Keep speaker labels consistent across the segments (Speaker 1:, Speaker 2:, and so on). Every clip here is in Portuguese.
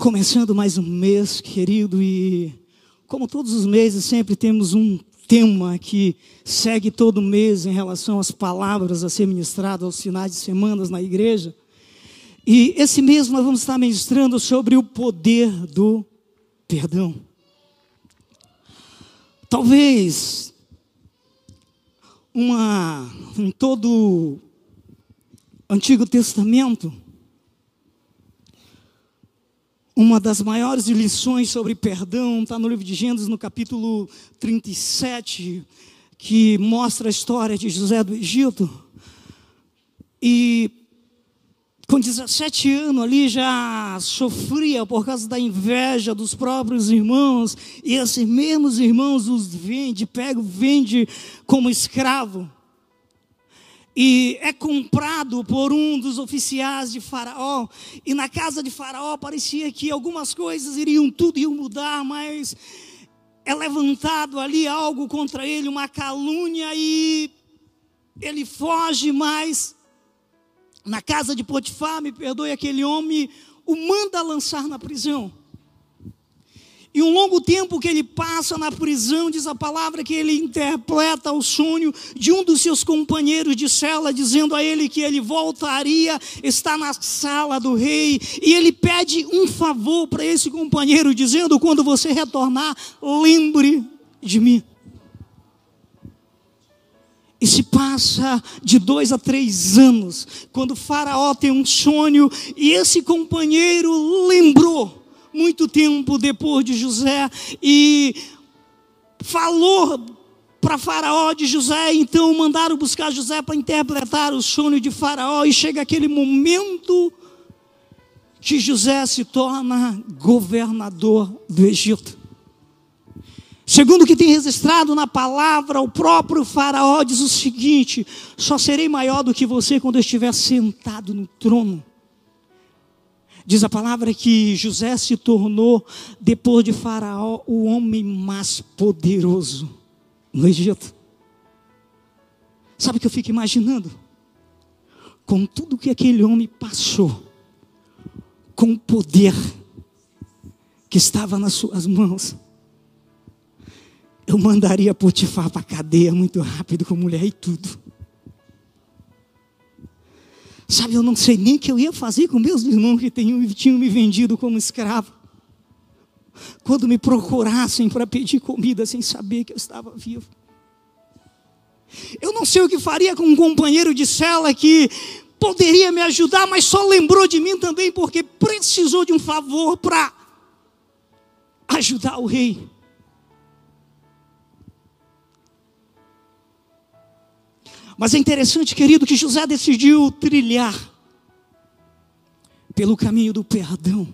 Speaker 1: Começando mais um mês, querido, e como todos os meses, sempre temos um tema que segue todo mês em relação às palavras a ser ministradas aos finais de semanas na igreja. E esse mês nós vamos estar ministrando sobre o poder do perdão. Talvez uma em todo Antigo Testamento uma das maiores lições sobre perdão está no livro de Gênesis, no capítulo 37, que mostra a história de José do Egito. E com 17 anos ali já sofria por causa da inveja dos próprios irmãos, e esses mesmos irmãos os vende, pega, vende como escravo e é comprado por um dos oficiais de Faraó. E na casa de Faraó parecia que algumas coisas iriam, tudo iam mudar, mas é levantado ali algo contra ele, uma calúnia, e ele foge, mas na casa de Potifar, me perdoe, aquele homem o manda lançar na prisão. E um longo tempo que ele passa na prisão, diz a palavra que ele interpreta o sonho de um dos seus companheiros de cela, dizendo a ele que ele voltaria, está na sala do rei, e ele pede um favor para esse companheiro, dizendo: quando você retornar, lembre de mim. E se passa de dois a três anos, quando o Faraó tem um sonho, e esse companheiro lembrou muito tempo depois de José e falou para Faraó de José, então mandaram buscar José para interpretar o sonho de Faraó e chega aquele momento que José se torna governador do Egito. Segundo o que tem registrado na palavra, o próprio Faraó diz o seguinte: só serei maior do que você quando eu estiver sentado no trono. Diz a palavra que José se tornou, depois de Faraó, o homem mais poderoso no Egito. Sabe o que eu fico imaginando? Com tudo que aquele homem passou, com o poder que estava nas suas mãos, eu mandaria Potifar para a cadeia muito rápido, com mulher e tudo. Sabe, eu não sei nem o que eu ia fazer com meus irmãos que tinham, me vendido como escravo. Quando me procurassem para pedir comida sem saber que eu estava vivo. Eu não sei o que faria com um companheiro de cela que poderia me ajudar, mas só lembrou de mim também porque precisou de um favor para ajudar o rei. Mas é interessante, querido, que José decidiu trilhar pelo caminho do perdão.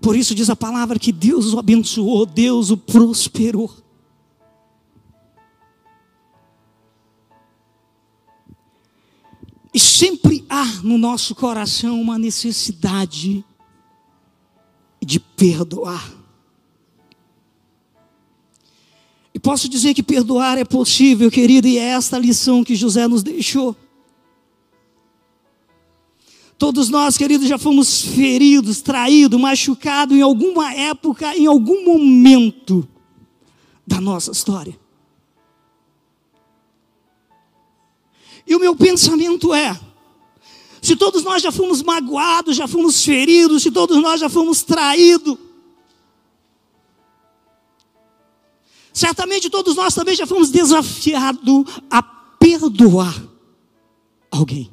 Speaker 1: Por isso diz a palavra que Deus o abençoou, Deus o prosperou. E sempre há no nosso coração uma necessidade de perdoar. Posso dizer que perdoar é possível, querido, e é esta lição que José nos deixou. Todos nós, queridos, já fomos feridos, traídos, machucados em alguma época, em algum momento da nossa história. E o meu pensamento é: se todos nós já fomos magoados, já fomos feridos, se todos nós já fomos traídos, Certamente todos nós também já fomos desafiados a perdoar alguém.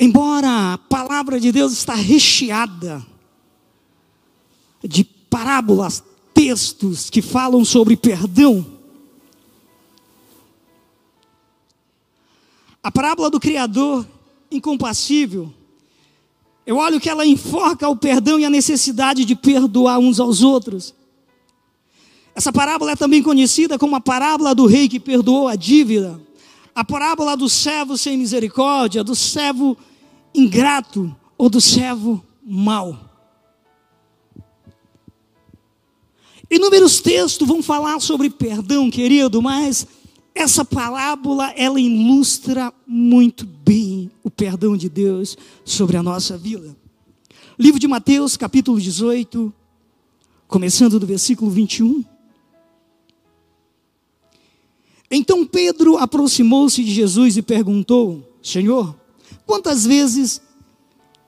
Speaker 1: Embora a palavra de Deus está recheada de parábolas, textos que falam sobre perdão, A parábola do Criador incompassível, eu olho que ela enforca o perdão e a necessidade de perdoar uns aos outros. Essa parábola é também conhecida como a parábola do rei que perdoou a dívida, a parábola do servo sem misericórdia, do servo ingrato ou do servo mau. Inúmeros textos vão falar sobre perdão, querido, mas essa parábola ela ilustra muito bem o perdão de Deus sobre a nossa vida. Livro de Mateus, capítulo 18, começando do versículo 21. Então Pedro aproximou-se de Jesus e perguntou: Senhor, quantas vezes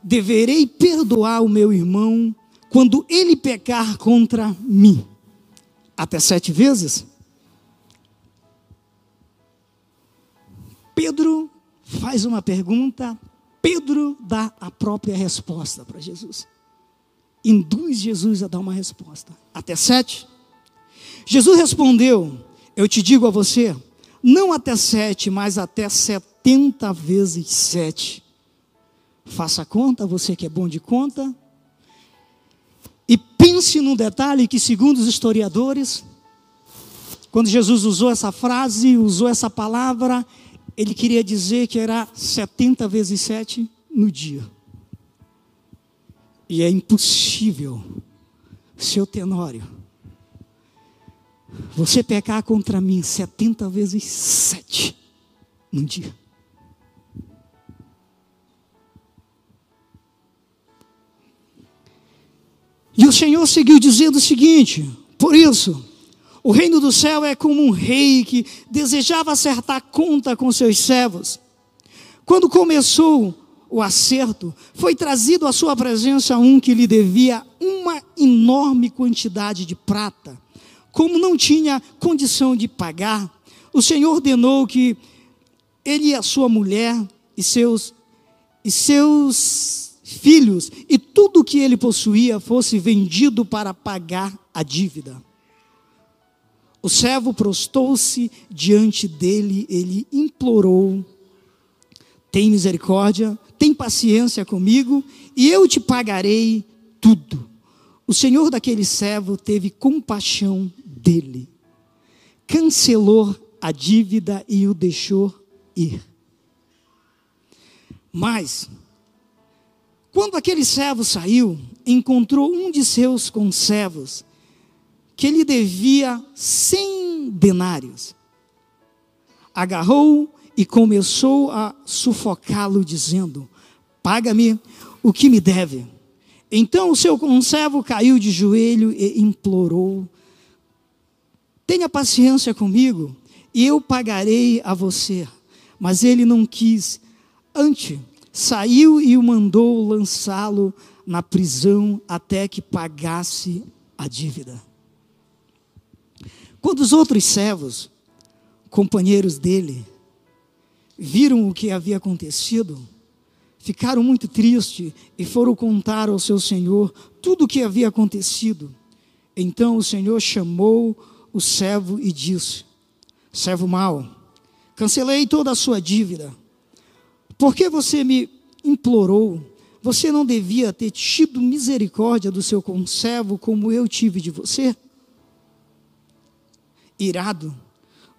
Speaker 1: deverei perdoar o meu irmão quando ele pecar contra mim? Até sete vezes? Pedro faz uma pergunta, Pedro dá a própria resposta para Jesus. Induz Jesus a dar uma resposta. Até sete? Jesus respondeu: Eu te digo a você, não até sete, mas até setenta vezes sete. Faça conta, você que é bom de conta. E pense num detalhe que, segundo os historiadores, quando Jesus usou essa frase, usou essa palavra, ele queria dizer que era 70 vezes 7 no dia. E é impossível, seu Tenório, você pecar contra mim 70 vezes 7 no dia. E o Senhor seguiu dizendo o seguinte: por isso, o reino do céu é como um rei que desejava acertar conta com seus servos. Quando começou o acerto, foi trazido à sua presença um que lhe devia uma enorme quantidade de prata. Como não tinha condição de pagar, o Senhor ordenou que ele e a sua mulher e seus e seus filhos e tudo o que ele possuía fosse vendido para pagar a dívida. O servo prostou-se diante dele, ele implorou: Tem misericórdia, tem paciência comigo, e eu te pagarei tudo. O senhor daquele servo teve compaixão dele, cancelou a dívida e o deixou ir. Mas, quando aquele servo saiu, encontrou um de seus conservos que ele devia cem denários. Agarrou e começou a sufocá-lo, dizendo: Paga-me o que me deve. Então o seu conservo caiu de joelho e implorou: Tenha paciência comigo, e eu pagarei a você. Mas ele não quis. Antes, saiu e o mandou lançá-lo na prisão até que pagasse a dívida. Quando os outros servos, companheiros dele, viram o que havia acontecido, ficaram muito tristes e foram contar ao seu senhor tudo o que havia acontecido. Então o senhor chamou o servo e disse: Servo mau, cancelei toda a sua dívida. Por que você me implorou? Você não devia ter tido misericórdia do seu conservo como eu tive de você? Irado,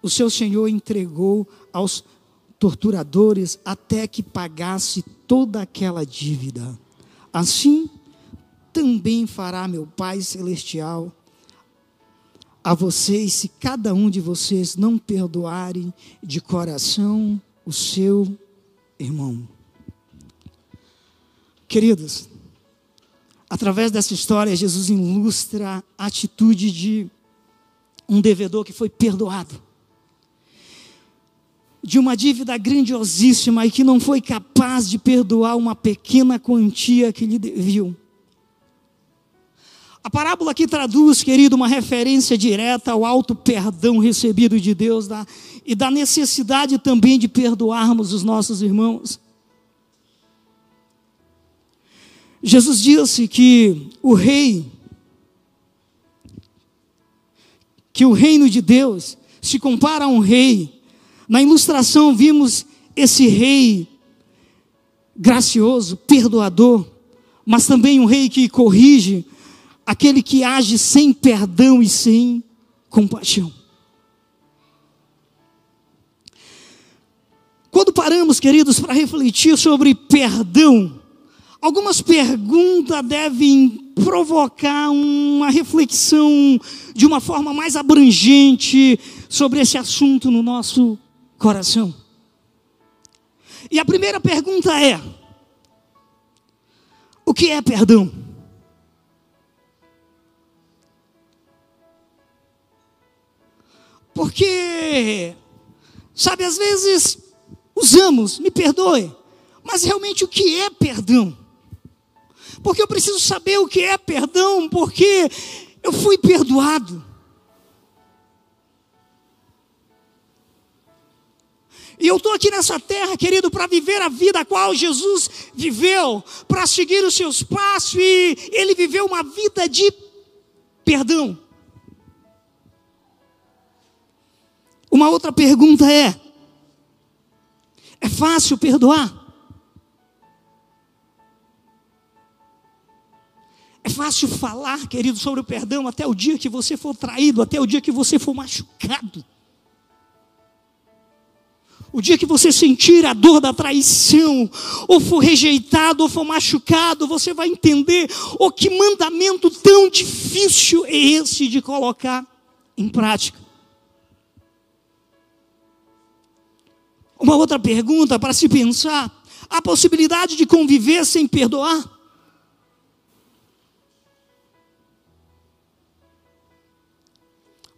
Speaker 1: o seu senhor entregou aos torturadores até que pagasse toda aquela dívida. Assim também fará meu Pai celestial a vocês se cada um de vocês não perdoarem de coração o seu irmão. Queridos, através dessa história, Jesus ilustra a atitude de um devedor que foi perdoado de uma dívida grandiosíssima e que não foi capaz de perdoar uma pequena quantia que lhe deviam. A parábola aqui traduz, querido, uma referência direta ao alto perdão recebido de Deus da, e da necessidade também de perdoarmos os nossos irmãos. Jesus disse que o rei que o reino de Deus se compara a um rei. Na ilustração vimos esse rei gracioso, perdoador, mas também um rei que corrige, aquele que age sem perdão e sem compaixão. Quando paramos, queridos, para refletir sobre perdão, Algumas perguntas devem provocar uma reflexão de uma forma mais abrangente sobre esse assunto no nosso coração. E a primeira pergunta é: o que é perdão? Porque, sabe, às vezes usamos, me perdoe, mas realmente o que é perdão? Porque eu preciso saber o que é perdão, porque eu fui perdoado. E eu estou aqui nessa terra, querido, para viver a vida a qual Jesus viveu, para seguir os seus passos, e ele viveu uma vida de perdão. Uma outra pergunta é: é fácil perdoar? É fácil falar, querido, sobre o perdão até o dia que você for traído, até o dia que você for machucado. O dia que você sentir a dor da traição, ou for rejeitado, ou for machucado, você vai entender o oh, que mandamento tão difícil é esse de colocar em prática. Uma outra pergunta para se pensar: a possibilidade de conviver sem perdoar?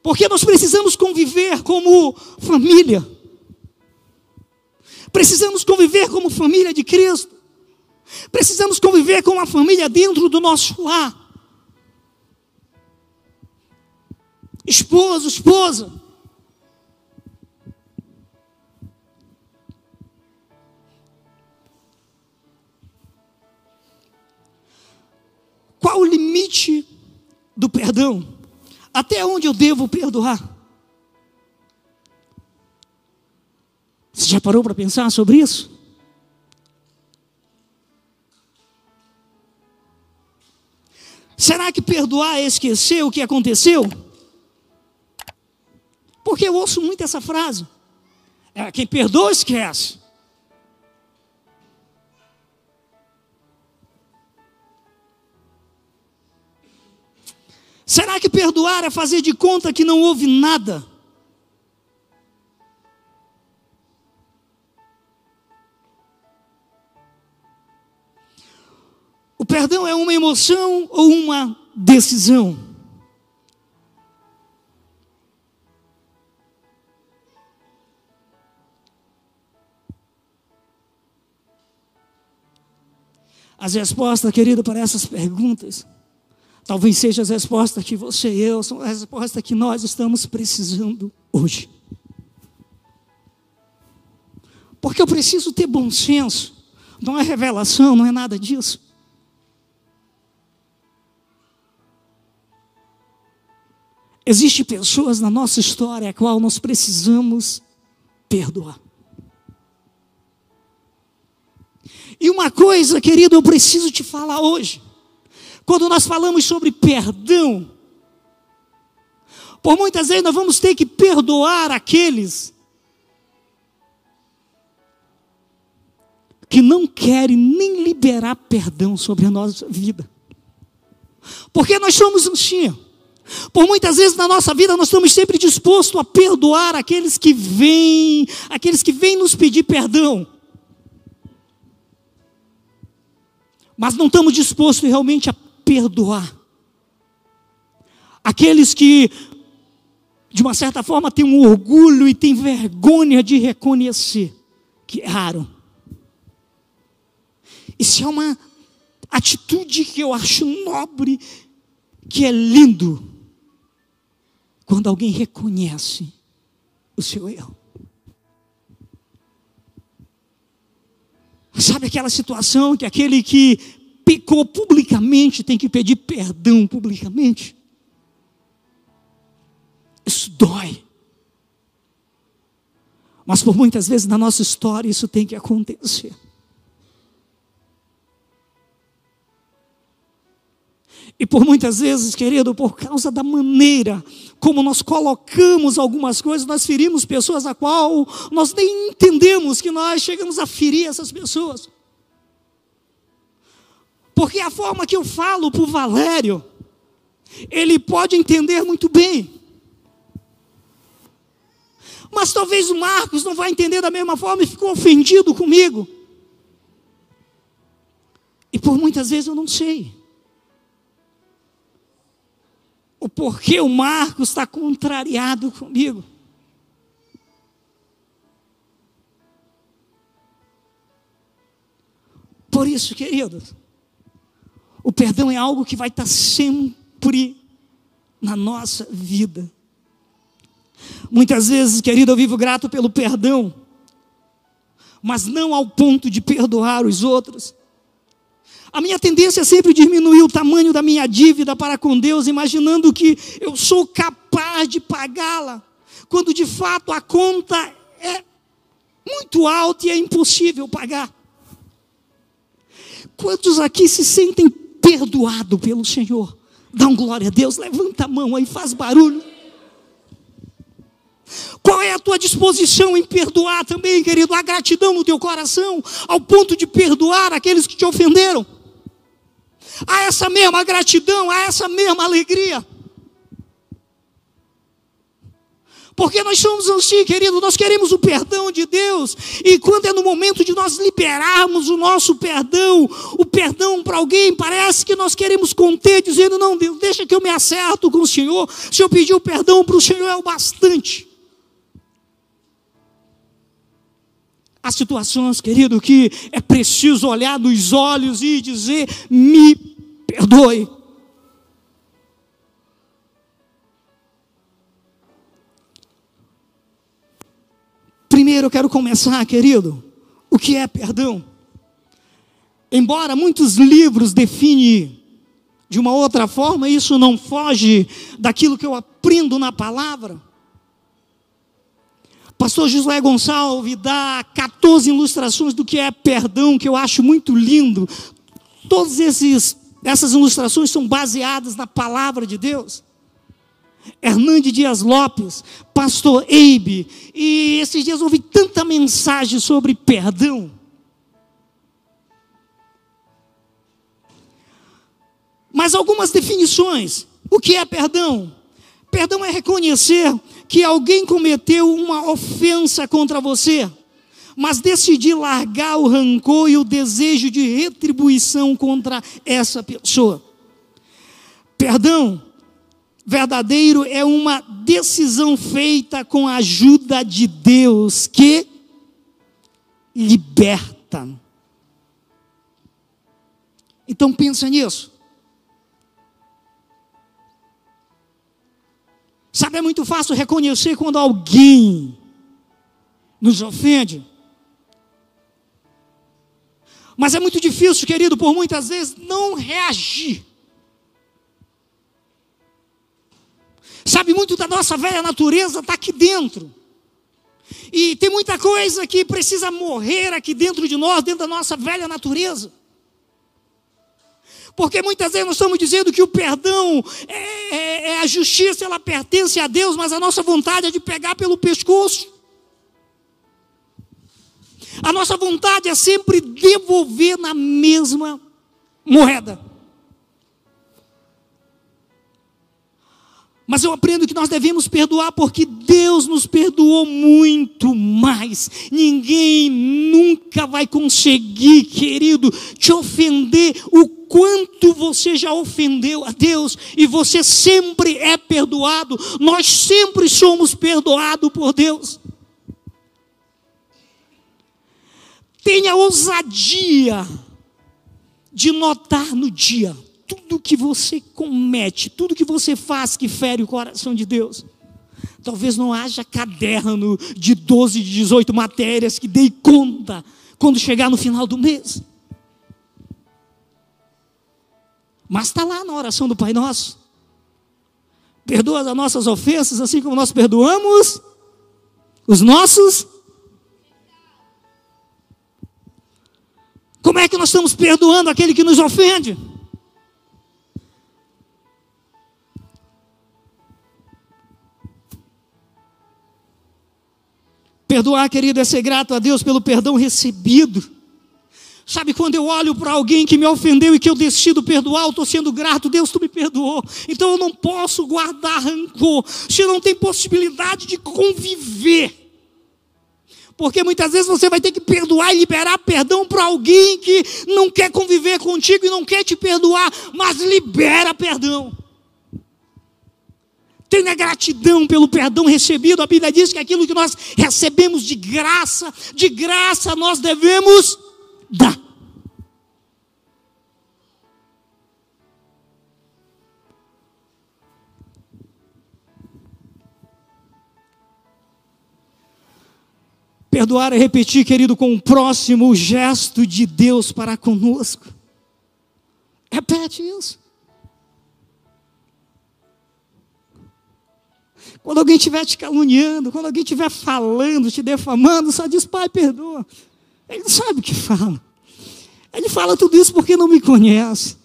Speaker 1: Porque nós precisamos conviver como família. Precisamos conviver como família de Cristo. Precisamos conviver com a família dentro do nosso lar. Esposo, esposa. Qual o limite do perdão? Até onde eu devo perdoar? Você já parou para pensar sobre isso? Será que perdoar é esquecer o que aconteceu? Porque eu ouço muito essa frase. É, quem perdoa, esquece. Será que perdoar é fazer de conta que não houve nada? O perdão é uma emoção ou uma decisão? As respostas, querido, para essas perguntas Talvez seja as respostas que você e eu, são as respostas que nós estamos precisando hoje. Porque eu preciso ter bom senso, não é revelação, não é nada disso. Existem pessoas na nossa história a qual nós precisamos perdoar. E uma coisa, querido, eu preciso te falar hoje. Quando nós falamos sobre perdão, por muitas vezes nós vamos ter que perdoar aqueles que não querem nem liberar perdão sobre a nossa vida. Porque nós somos assim. Por muitas vezes na nossa vida nós estamos sempre dispostos a perdoar aqueles que vêm, aqueles que vêm nos pedir perdão. Mas não estamos dispostos realmente a perdoar. Aqueles que, de uma certa forma, têm um orgulho e têm vergonha de reconhecer que erraram. Isso é uma atitude que eu acho nobre, que é lindo, quando alguém reconhece o seu erro. Sabe aquela situação que aquele que pecou publicamente tem que pedir perdão publicamente. Isso dói. Mas por muitas vezes na nossa história isso tem que acontecer. E por muitas vezes, querido, por causa da maneira como nós colocamos algumas coisas, nós ferimos pessoas a qual nós nem entendemos que nós chegamos a ferir essas pessoas. Porque a forma que eu falo para o Valério, ele pode entender muito bem. Mas talvez o Marcos não vai entender da mesma forma e ficou ofendido comigo. E por muitas vezes eu não sei. O porquê o Marcos está contrariado comigo. Por isso, queridos, perdão é algo que vai estar sempre na nossa vida. Muitas vezes, querido, eu vivo grato pelo perdão, mas não ao ponto de perdoar os outros. A minha tendência é sempre diminuir o tamanho da minha dívida para com Deus, imaginando que eu sou capaz de pagá-la, quando de fato a conta é muito alta e é impossível pagar. Quantos aqui se sentem perdoados pelo Senhor? Dá um glória a Deus, levanta a mão aí, faz barulho. Qual é a tua disposição em perdoar também, querido? A gratidão no teu coração, ao ponto de perdoar aqueles que te ofenderam. Há essa mesma gratidão, há essa mesma alegria. Porque nós somos assim, querido, nós queremos o perdão de Deus, e quando é no momento de nós liberarmos o nosso perdão, o perdão para alguém, parece que nós queremos conter, dizendo: Não, Deus, deixa que eu me acerto com o Senhor. Se eu pedir o perdão para o Senhor é o bastante. Há situações, querido, que é preciso olhar nos olhos e dizer: Me perdoe. Primeiro eu quero começar, querido, o que é perdão? Embora muitos livros definem de uma outra forma, isso não foge daquilo que eu aprendo na palavra. Pastor Josué Gonçalves dá 14 ilustrações do que é perdão, que eu acho muito lindo. Todas essas ilustrações são baseadas na palavra de Deus. Hernande Dias Lopes, pastor Eibe, e esses dias ouvi tanta mensagem sobre perdão. Mas algumas definições. O que é perdão? Perdão é reconhecer que alguém cometeu uma ofensa contra você, mas decidir largar o rancor e o desejo de retribuição contra essa pessoa. Perdão verdadeiro é uma decisão feita com a ajuda de Deus que liberta. Então pensa nisso. Sabe, é muito fácil reconhecer quando alguém nos ofende. Mas é muito difícil, querido, por muitas vezes não reagir. Sabe, muito da nossa velha natureza está aqui dentro. E tem muita coisa que precisa morrer aqui dentro de nós, dentro da nossa velha natureza. Porque muitas vezes nós estamos dizendo que o perdão é, é, é, a justiça, ela pertence a Deus, mas a nossa vontade é de pegar pelo pescoço. A nossa vontade é sempre devolver na mesma moeda. Mas eu aprendo que nós devemos perdoar porque Deus nos perdoou muito mais. Ninguém nunca vai conseguir, querido, te ofender o quanto você já ofendeu a Deus e você sempre é perdoado. Nós sempre somos perdoados por Deus. Tenha ousadia de notar no dia tudo que você comete, tudo que você faz que fere o coração de Deus. Talvez não haja caderno de 12, de 18 matérias que dei conta quando chegar no final do mês. Mas está lá na oração do Pai Nosso. Perdoa as nossas ofensas, assim como nós perdoamos os nossos. Como é que nós estamos perdoando aquele que nos ofende? Perdoar, querido, é ser grato a Deus pelo perdão recebido. Sabe, quando eu olho para alguém que me ofendeu e que eu decido perdoar, eu estou sendo grato, Deus, tu me perdoou. Então eu não posso guardar rancor. Você não tem possibilidade de conviver. Porque muitas vezes você vai ter que perdoar e liberar perdão para alguém que não quer conviver contigo e não quer te perdoar, mas libera perdão. Tenha gratidão pelo perdão recebido. A Bíblia diz que aquilo que nós recebemos de graça, de graça nós devemos dar. Perdoar é repetir, querido, com o próximo gesto de Deus para conosco. Repete isso. Quando alguém estiver te caluniando, quando alguém estiver falando, te defamando, só diz, Pai, perdoa. Ele não sabe o que fala. Ele fala tudo isso porque não me conhece.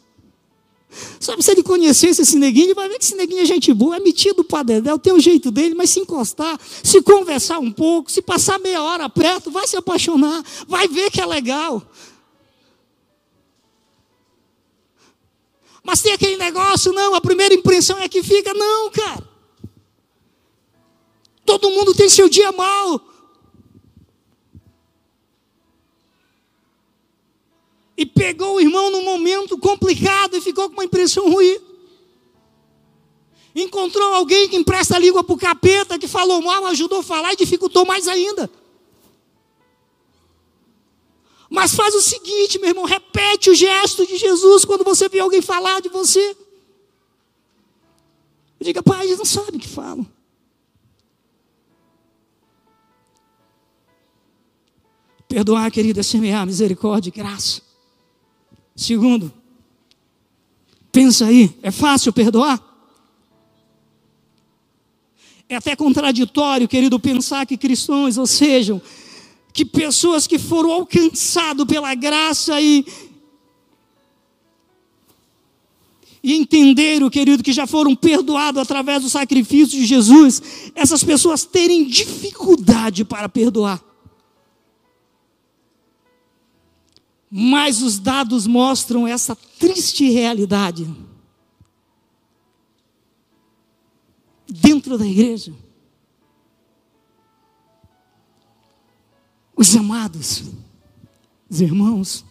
Speaker 1: Sabe, se ele conhecesse esse neguinho, ele vai ver que esse neguinho é gente boa, é metido para dedéu, tem o jeito dele, mas se encostar, se conversar um pouco, se passar meia hora perto, vai se apaixonar, vai ver que é legal. Mas tem aquele negócio, não, a primeira impressão é que fica, não, cara. Todo mundo tem seu dia mal. E pegou o irmão num momento complicado e ficou com uma impressão ruim. Encontrou alguém que empresta a língua para o capeta, que falou mal, ajudou a falar e dificultou mais ainda. Mas faz o seguinte, meu irmão, repete o gesto de Jesus quando você vê alguém falar de você. Diga, pai, eles não sabem o que falam. Perdoar, querida, semear misericórdia e graça. Segundo, pensa aí, é fácil perdoar? É até contraditório, querido, pensar que cristãos, ou sejam, que pessoas que foram alcançados pela graça e, e entenderam, querido, que já foram perdoados através do sacrifício de Jesus, essas pessoas terem dificuldade para perdoar. Mas os dados mostram essa triste realidade. Dentro da igreja. Os amados, os irmãos,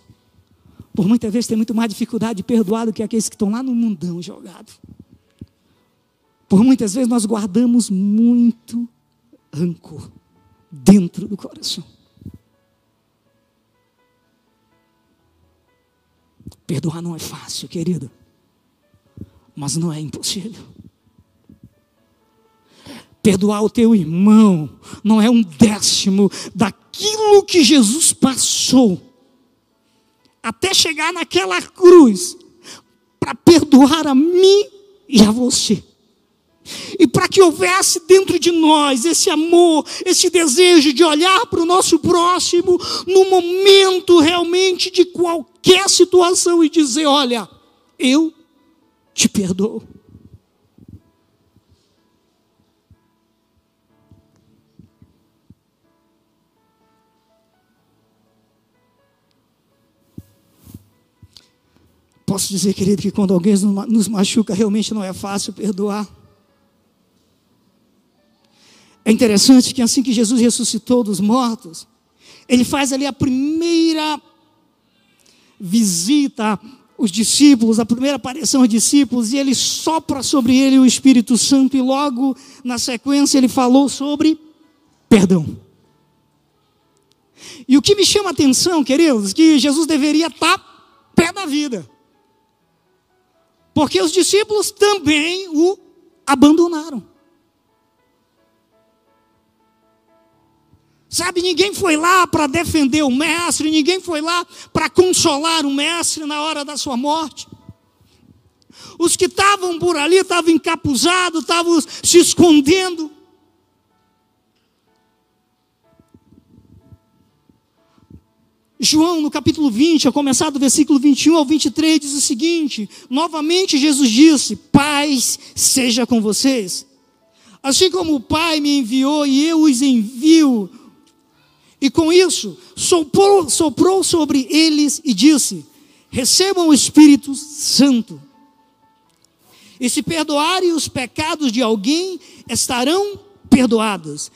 Speaker 1: por muitas vezes tem muito mais dificuldade de perdoar do que aqueles que estão lá no mundão jogado. Por muitas vezes nós guardamos muito rancor dentro do coração. Perdoar não é fácil, querido, mas não é impossível. Perdoar o teu irmão não é um décimo daquilo que Jesus passou até chegar naquela cruz para perdoar a mim e a você. E para que houvesse dentro de nós esse amor, esse desejo de olhar para o nosso próximo no momento realmente de qualquer situação e dizer: Olha, eu te perdoo. Posso dizer, querido, que quando alguém nos machuca, realmente não é fácil perdoar. É interessante que assim que Jesus ressuscitou dos mortos, ele faz ali a primeira visita aos discípulos, a primeira aparição aos discípulos, e ele sopra sobre ele o Espírito Santo, e logo na sequência ele falou sobre perdão. E o que me chama a atenção, queridos, que Jesus deveria estar pé da vida. Porque os discípulos também o abandonaram. Sabe, ninguém foi lá para defender o mestre, ninguém foi lá para consolar o mestre na hora da sua morte. Os que estavam por ali estavam encapuzados, estavam se escondendo. João, no capítulo 20, a começar do versículo 21 ao 23, diz o seguinte: Novamente Jesus disse: Paz seja com vocês. Assim como o Pai me enviou e eu os envio, E com isso, soprou, soprou sobre eles e disse: Recebam o Espírito Santo. E se perdoarem os pecados de alguém, estarão perdoados.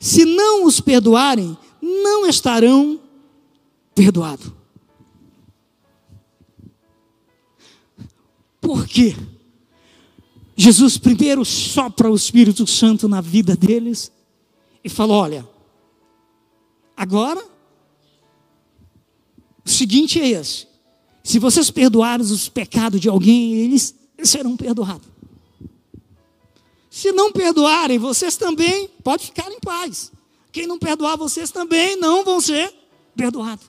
Speaker 1: Se não os perdoarem, não estarão perdoados. Por quê? Jesus primeiro sopra o Espírito Santo na vida deles e falou: Olha, agora o seguinte é esse: se vocês perdoarem os pecados de alguém, eles serão perdoados. Se não perdoarem, vocês também podem ficar em paz. Quem não perdoar vocês também não vão ser perdoados.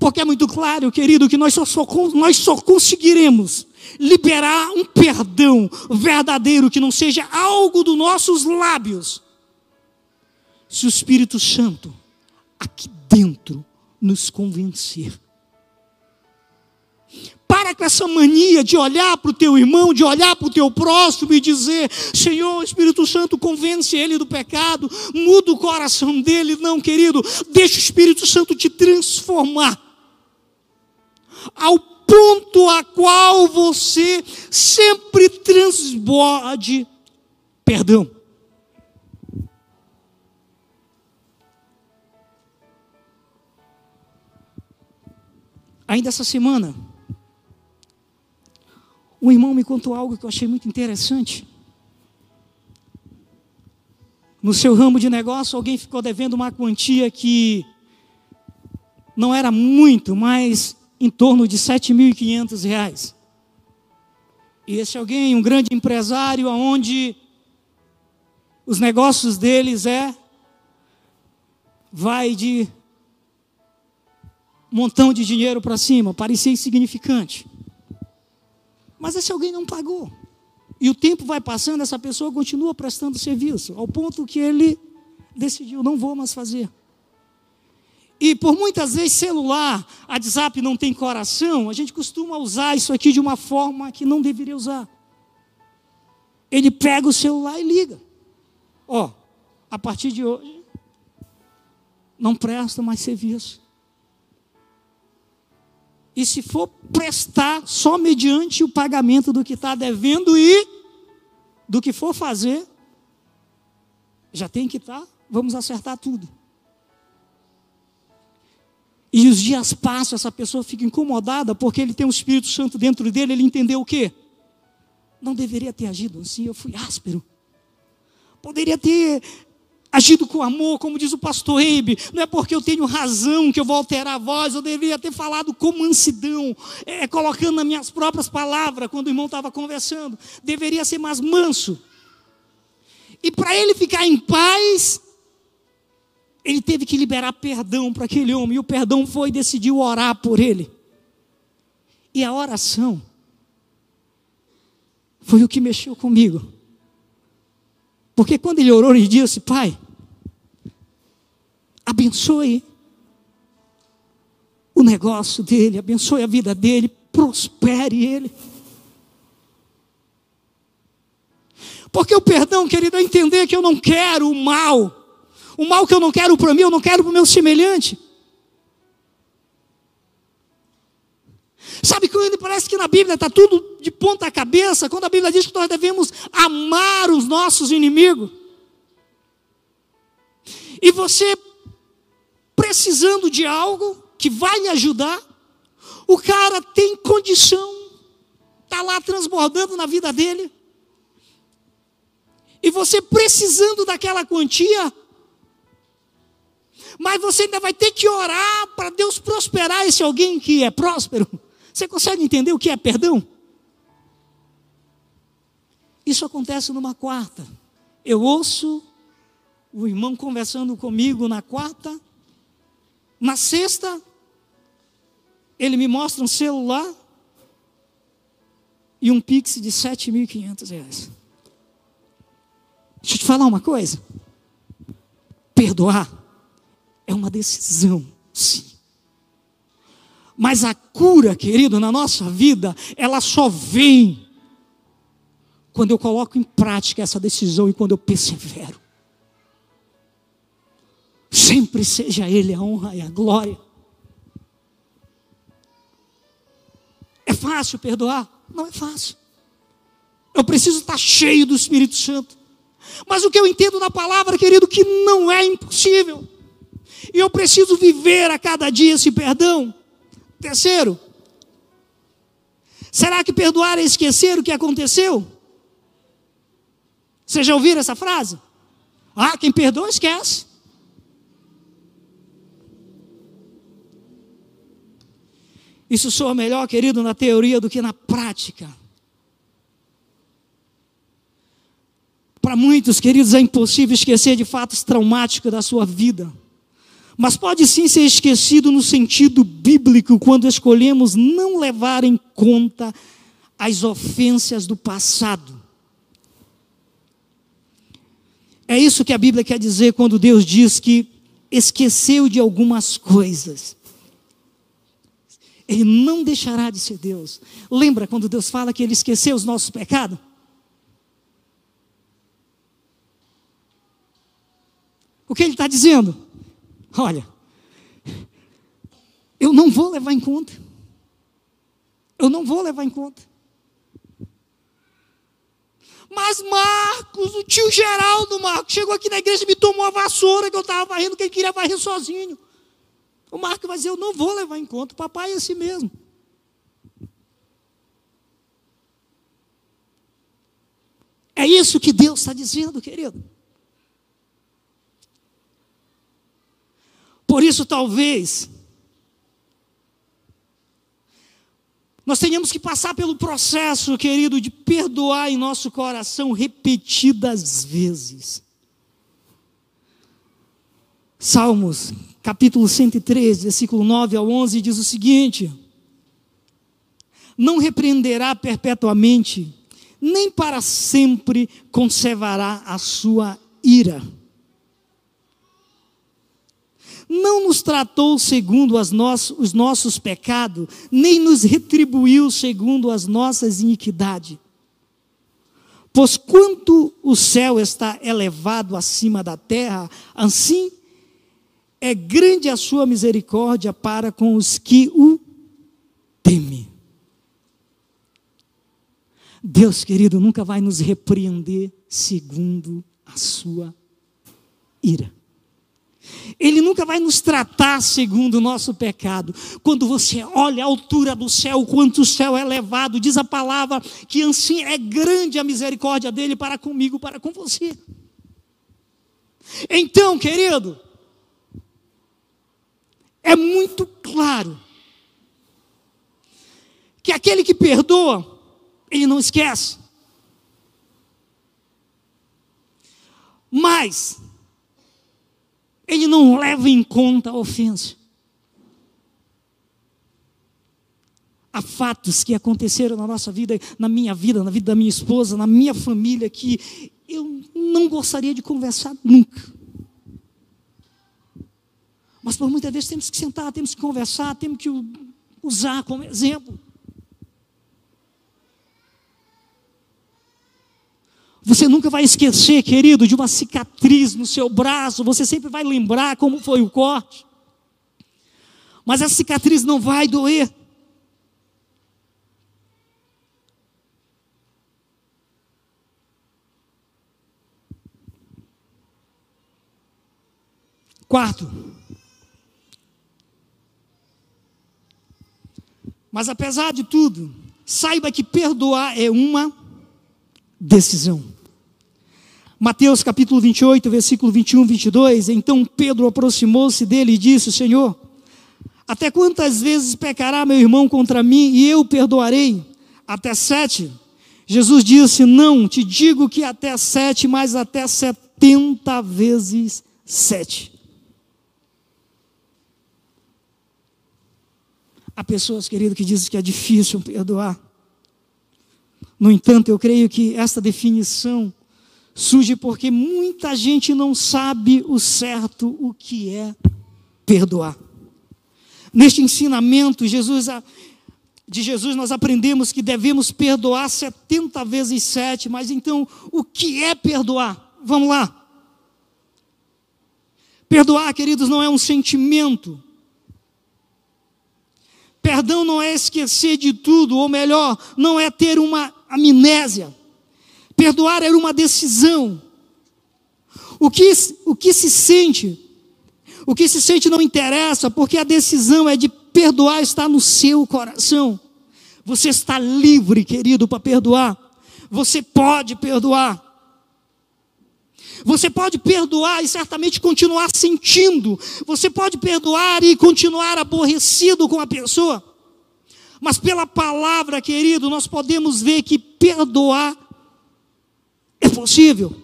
Speaker 1: Porque é muito claro, querido, que nós só, só, nós só conseguiremos liberar um perdão verdadeiro que não seja algo dos nossos lábios, se o Espírito Santo aqui dentro nos convencer. Para com essa mania de olhar para o teu irmão, de olhar para o teu próximo e dizer: Senhor, Espírito Santo, convence ele do pecado, muda o coração dele. Não, querido, deixa o Espírito Santo te transformar ao ponto a qual você sempre transborde perdão. Ainda essa semana, um irmão me contou algo que eu achei muito interessante. No seu ramo de negócio, alguém ficou devendo uma quantia que não era muito, mas em torno de 7.500 reais. E esse alguém, um grande empresário, aonde os negócios deles é vai de montão de dinheiro para cima, parecia insignificante. Mas esse alguém não pagou. E o tempo vai passando, essa pessoa continua prestando serviço, ao ponto que ele decidiu: não vou mais fazer. E por muitas vezes celular, WhatsApp não tem coração, a gente costuma usar isso aqui de uma forma que não deveria usar. Ele pega o celular e liga. Ó, a partir de hoje, não presta mais serviço. E se for prestar só mediante o pagamento do que está devendo e do que for fazer, já tem que estar, tá, vamos acertar tudo. E os dias passam, essa pessoa fica incomodada porque ele tem o um Espírito Santo dentro dele, ele entendeu o quê? Não deveria ter agido assim, eu fui áspero. Poderia ter agido com amor, como diz o pastor Eibe, não é porque eu tenho razão que eu vou alterar a voz, eu deveria ter falado com mansidão, é, colocando nas minhas próprias palavras, quando o irmão estava conversando, deveria ser mais manso. E para ele ficar em paz, ele teve que liberar perdão para aquele homem, e o perdão foi decidiu orar por ele. E a oração foi o que mexeu comigo. Porque quando ele orou, ele disse: Pai, abençoe o negócio dele, abençoe a vida dele, prospere ele. Porque o perdão, querido, é entender que eu não quero o mal. O mal que eu não quero para mim, eu não quero para o meu semelhante. Sabe quando parece que na Bíblia está tudo de ponta cabeça, quando a Bíblia diz que nós devemos amar os nossos inimigos. E você precisando de algo que vai lhe ajudar, o cara tem condição, está lá transbordando na vida dele, e você precisando daquela quantia, mas você ainda vai ter que orar para Deus prosperar esse alguém que é próspero. Você consegue entender o que é perdão? Isso acontece numa quarta. Eu ouço o irmão conversando comigo na quarta, na sexta, ele me mostra um celular e um Pix de 7.500 reais. Deixa eu te falar uma coisa. Perdoar é uma decisão, sim. Mas a cura, querido, na nossa vida, ela só vem quando eu coloco em prática essa decisão e quando eu persevero. Sempre seja Ele a honra e a glória. É fácil perdoar? Não é fácil. Eu preciso estar cheio do Espírito Santo. Mas o que eu entendo na palavra, querido, que não é impossível. E eu preciso viver a cada dia esse perdão. Terceiro, será que perdoar é esquecer o que aconteceu? Vocês já ouviram essa frase? Ah, quem perdoa esquece. Isso soa melhor, querido, na teoria do que na prática. Para muitos, queridos, é impossível esquecer de fatos traumáticos da sua vida. Mas pode sim ser esquecido no sentido bíblico quando escolhemos não levar em conta as ofensas do passado. É isso que a Bíblia quer dizer quando Deus diz que esqueceu de algumas coisas. Ele não deixará de ser Deus. Lembra quando Deus fala que Ele esqueceu os nossos pecados? O que Ele está dizendo? Olha, eu não vou levar em conta. Eu não vou levar em conta. Mas Marcos, o tio Geraldo Marcos, chegou aqui na igreja e me tomou a vassoura que eu estava varrendo, que ele queria varrer sozinho. O Marcos vai dizer: Eu não vou levar em conta, o papai é assim mesmo. É isso que Deus está dizendo, querido. Por isso, talvez, nós tenhamos que passar pelo processo, querido, de perdoar em nosso coração repetidas vezes. Salmos capítulo 103, versículo 9 ao 11, diz o seguinte: Não repreenderá perpetuamente, nem para sempre conservará a sua ira. Não nos tratou segundo os nossos pecados, nem nos retribuiu segundo as nossas iniquidades. Pois quanto o céu está elevado acima da terra, assim é grande a sua misericórdia para com os que o temem. Deus, querido, nunca vai nos repreender segundo a sua ira. Ele nunca vai nos tratar segundo o nosso pecado. Quando você olha a altura do céu, quanto o céu é elevado, diz a palavra que assim é grande a misericórdia dele para comigo, para com você. Então, querido, é muito claro que aquele que perdoa, ele não esquece. Mas ele não leva em conta a ofensa. Há fatos que aconteceram na nossa vida, na minha vida, na vida da minha esposa, na minha família, que eu não gostaria de conversar nunca. Mas por muitas vezes temos que sentar, temos que conversar, temos que usar como exemplo. Você nunca vai esquecer, querido, de uma cicatriz no seu braço, você sempre vai lembrar como foi o corte. Mas essa cicatriz não vai doer. Quarto, Mas apesar de tudo, saiba que perdoar é uma decisão. Mateus capítulo 28, versículo 21, 22. Então Pedro aproximou-se dele e disse: Senhor, até quantas vezes pecará meu irmão contra mim e eu perdoarei? Até sete? Jesus disse: Não, te digo que até sete, mas até setenta vezes sete. Há pessoas, querido, que dizem que é difícil perdoar. No entanto, eu creio que esta definição surge porque muita gente não sabe o certo o que é perdoar. Neste ensinamento, Jesus, de Jesus, nós aprendemos que devemos perdoar 70 vezes 7, mas então, o que é perdoar? Vamos lá. Perdoar, queridos, não é um sentimento. Perdão não é esquecer de tudo, ou melhor, não é ter uma amnésia. Perdoar era uma decisão. O que, o que se sente, o que se sente não interessa, porque a decisão é de perdoar está no seu coração. Você está livre, querido, para perdoar. Você pode perdoar. Você pode perdoar e certamente continuar sentindo. Você pode perdoar e continuar aborrecido com a pessoa. Mas pela palavra, querido, nós podemos ver que perdoar é possível.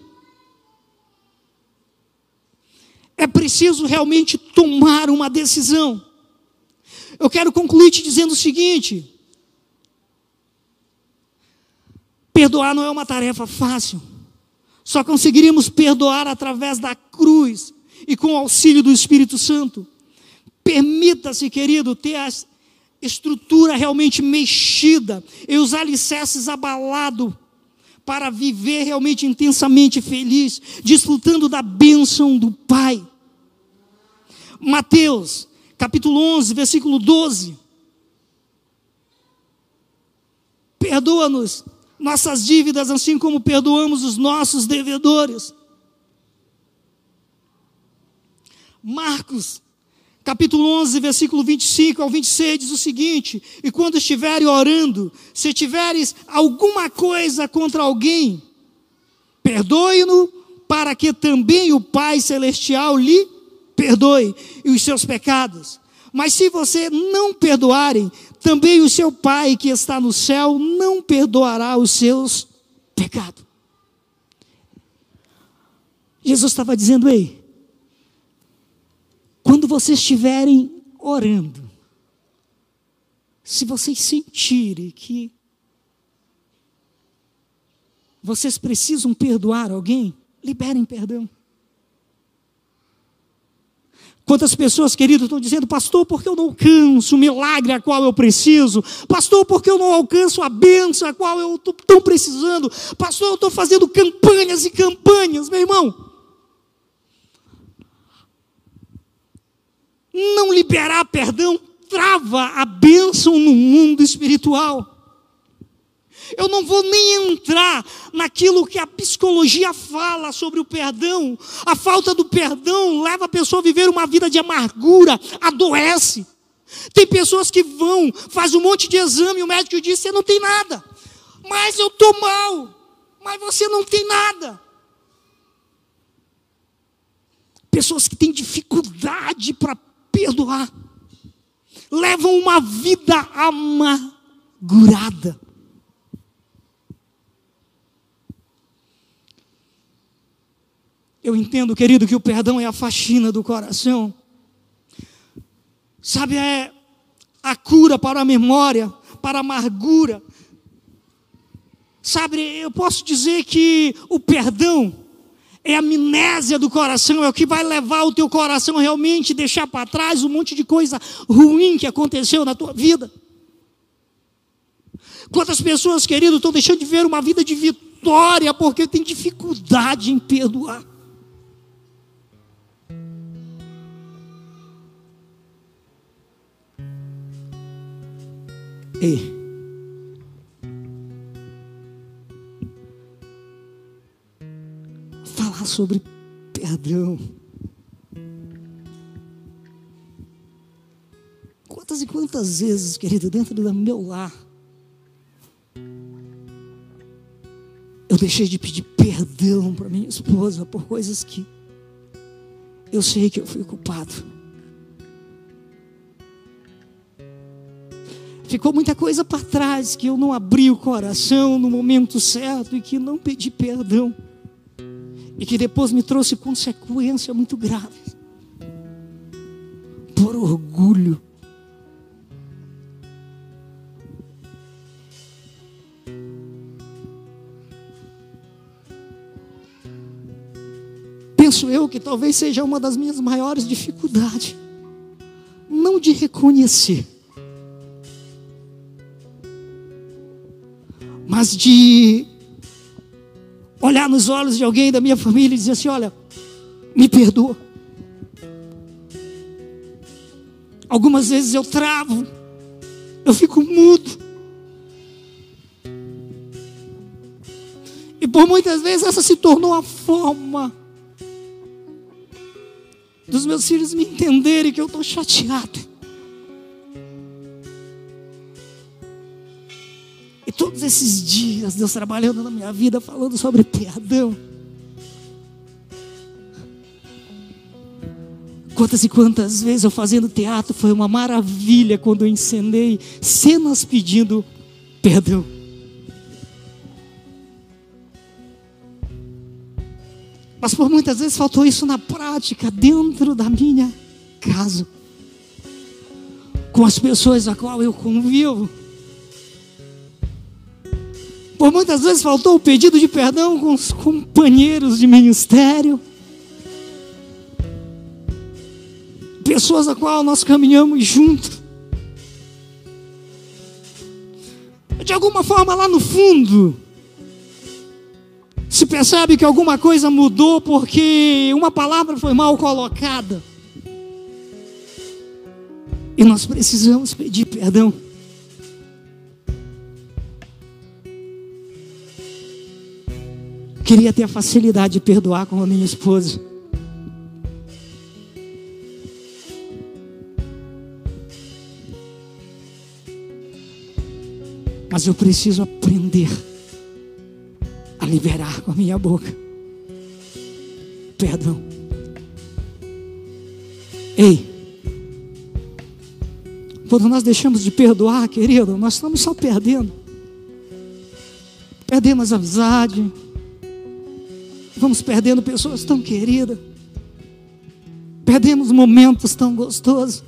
Speaker 1: É preciso realmente tomar uma decisão. Eu quero concluir te dizendo o seguinte: perdoar não é uma tarefa fácil. Só conseguiríamos perdoar através da cruz e com o auxílio do Espírito Santo. Permita-se, querido, ter a estrutura realmente mexida e os alicerces abalados para viver realmente intensamente feliz, desfrutando da bênção do Pai. Mateus, capítulo 11, versículo 12. Perdoa-nos nossas dívidas, assim como perdoamos os nossos devedores. Marcos, capítulo 11, versículo 25 ao 26, diz o seguinte: E quando estiverem orando, se tiveres alguma coisa contra alguém, perdoe-no, para que também o Pai Celestial lhe perdoe os seus pecados. Mas se você não perdoarem, também o seu Pai que está no céu não perdoará os seus pecados. Jesus estava dizendo: Ei, quando vocês estiverem orando, se vocês sentirem que vocês precisam perdoar alguém, liberem perdão. Quantas pessoas, queridos, estão dizendo, pastor, porque eu não alcanço o milagre a qual eu preciso? Pastor, porque eu não alcanço a bênção a qual eu estou tão precisando? Pastor, eu estou fazendo campanhas e campanhas, meu irmão. Não liberar perdão trava a bênção no mundo espiritual. Eu não vou nem entrar naquilo que a psicologia fala sobre o perdão. A falta do perdão leva a pessoa a viver uma vida de amargura, adoece. Tem pessoas que vão, faz um monte de exame o médico diz: você não tem nada. Mas eu estou mal. Mas você não tem nada. Pessoas que têm dificuldade para perdoar, levam uma vida amargurada. Eu entendo, querido, que o perdão é a faxina do coração. Sabe, é a cura para a memória, para a amargura. Sabe, eu posso dizer que o perdão é a amnésia do coração, é o que vai levar o teu coração realmente deixar para trás um monte de coisa ruim que aconteceu na tua vida. Quantas pessoas, querido, estão deixando de ver uma vida de vitória porque tem dificuldade em perdoar. Ei. Falar sobre perdão. Quantas e quantas vezes, querido, dentro do meu lar, eu deixei de pedir perdão para minha esposa por coisas que eu sei que eu fui culpado. Ficou muita coisa para trás que eu não abri o coração no momento certo e que não pedi perdão. E que depois me trouxe consequência muito grave. Por orgulho. Penso eu que talvez seja uma das minhas maiores dificuldades. Não de reconhecer de olhar nos olhos de alguém da minha família e dizer assim: olha, me perdoa. Algumas vezes eu travo, eu fico mudo. E por muitas vezes essa se tornou a forma dos meus filhos me entenderem que eu estou chateado. Todos esses dias, Deus trabalhando na minha vida, falando sobre perdão. Quantas e quantas vezes eu fazendo teatro foi uma maravilha quando eu encenei cenas pedindo perdão. Mas por muitas vezes faltou isso na prática, dentro da minha casa, com as pessoas a qual eu convivo. Por muitas vezes faltou o pedido de perdão com os companheiros de ministério. pessoas a qual nós caminhamos junto. De alguma forma, lá no fundo, se percebe que alguma coisa mudou porque uma palavra foi mal colocada. E nós precisamos pedir perdão. Queria ter a facilidade de perdoar com a minha esposa. Mas eu preciso aprender a liberar com a minha boca. Perdão. Ei, quando nós deixamos de perdoar, querido, nós estamos só perdendo. Perdemos amizade. Vamos perdendo pessoas tão queridas. Perdemos momentos tão gostosos.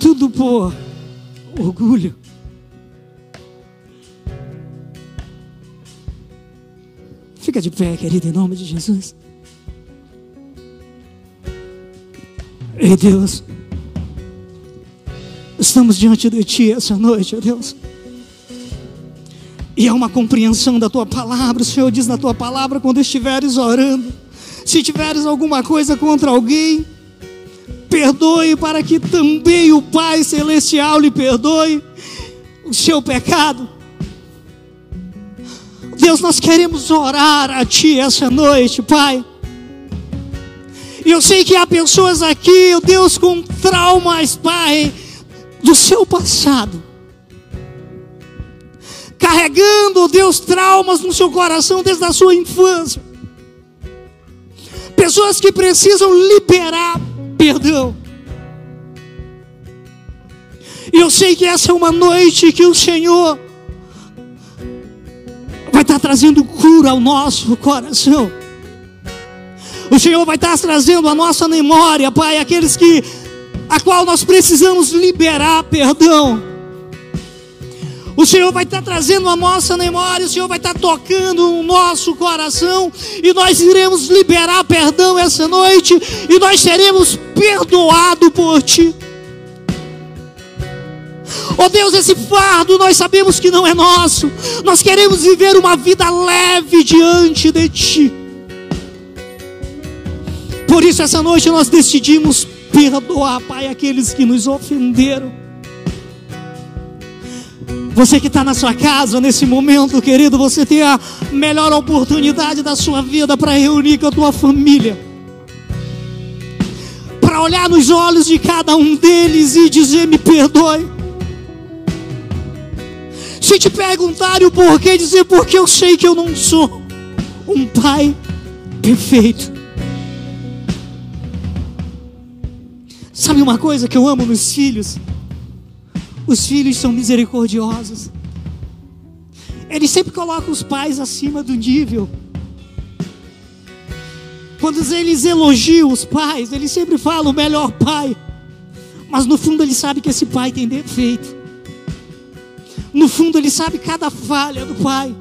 Speaker 1: Tudo por orgulho. Fica de pé, querido, em nome de Jesus. Ei, Deus, estamos diante de Ti essa noite, ó Deus. E é uma compreensão da Tua palavra. O Senhor diz na Tua palavra quando estiveres orando. Se tiveres alguma coisa contra alguém, perdoe para que também o Pai Celestial lhe perdoe o seu pecado. Deus, nós queremos orar a Ti essa noite, Pai. E eu sei que há pessoas aqui, Deus, com traumas, Pai, do seu passado. Carregando, Deus, traumas no seu coração desde a sua infância. Pessoas que precisam liberar perdão. E eu sei que essa é uma noite que o Senhor vai estar trazendo cura ao nosso coração. O Senhor vai estar trazendo a nossa memória, Pai, aqueles que a qual nós precisamos liberar perdão. O Senhor vai estar trazendo a nossa memória, o Senhor vai estar tocando o nosso coração, e nós iremos liberar perdão essa noite, e nós seremos perdoados por Ti. Oh Deus, esse fardo nós sabemos que não é nosso. Nós queremos viver uma vida leve diante de Ti. Por isso, essa noite nós decidimos perdoar, Pai, aqueles que nos ofenderam. Você que está na sua casa nesse momento, querido, você tem a melhor oportunidade da sua vida para reunir com a tua família. Para olhar nos olhos de cada um deles e dizer: Me perdoe. Se te perguntarem o porquê, dizer porque eu sei que eu não sou um pai perfeito. Sabe uma coisa que eu amo nos filhos? Os filhos são misericordiosos. Eles sempre colocam os pais acima do nível. Quando eles elogiam os pais, eles sempre falam o melhor pai. Mas no fundo ele sabe que esse pai tem defeito. No fundo, ele sabe cada falha do pai.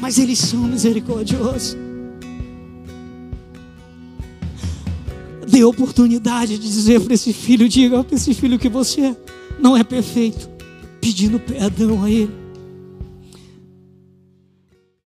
Speaker 1: Mas eles são misericordiosos. Dê oportunidade de dizer para esse filho: diga para esse filho que você não é perfeito, pedindo perdão a ele.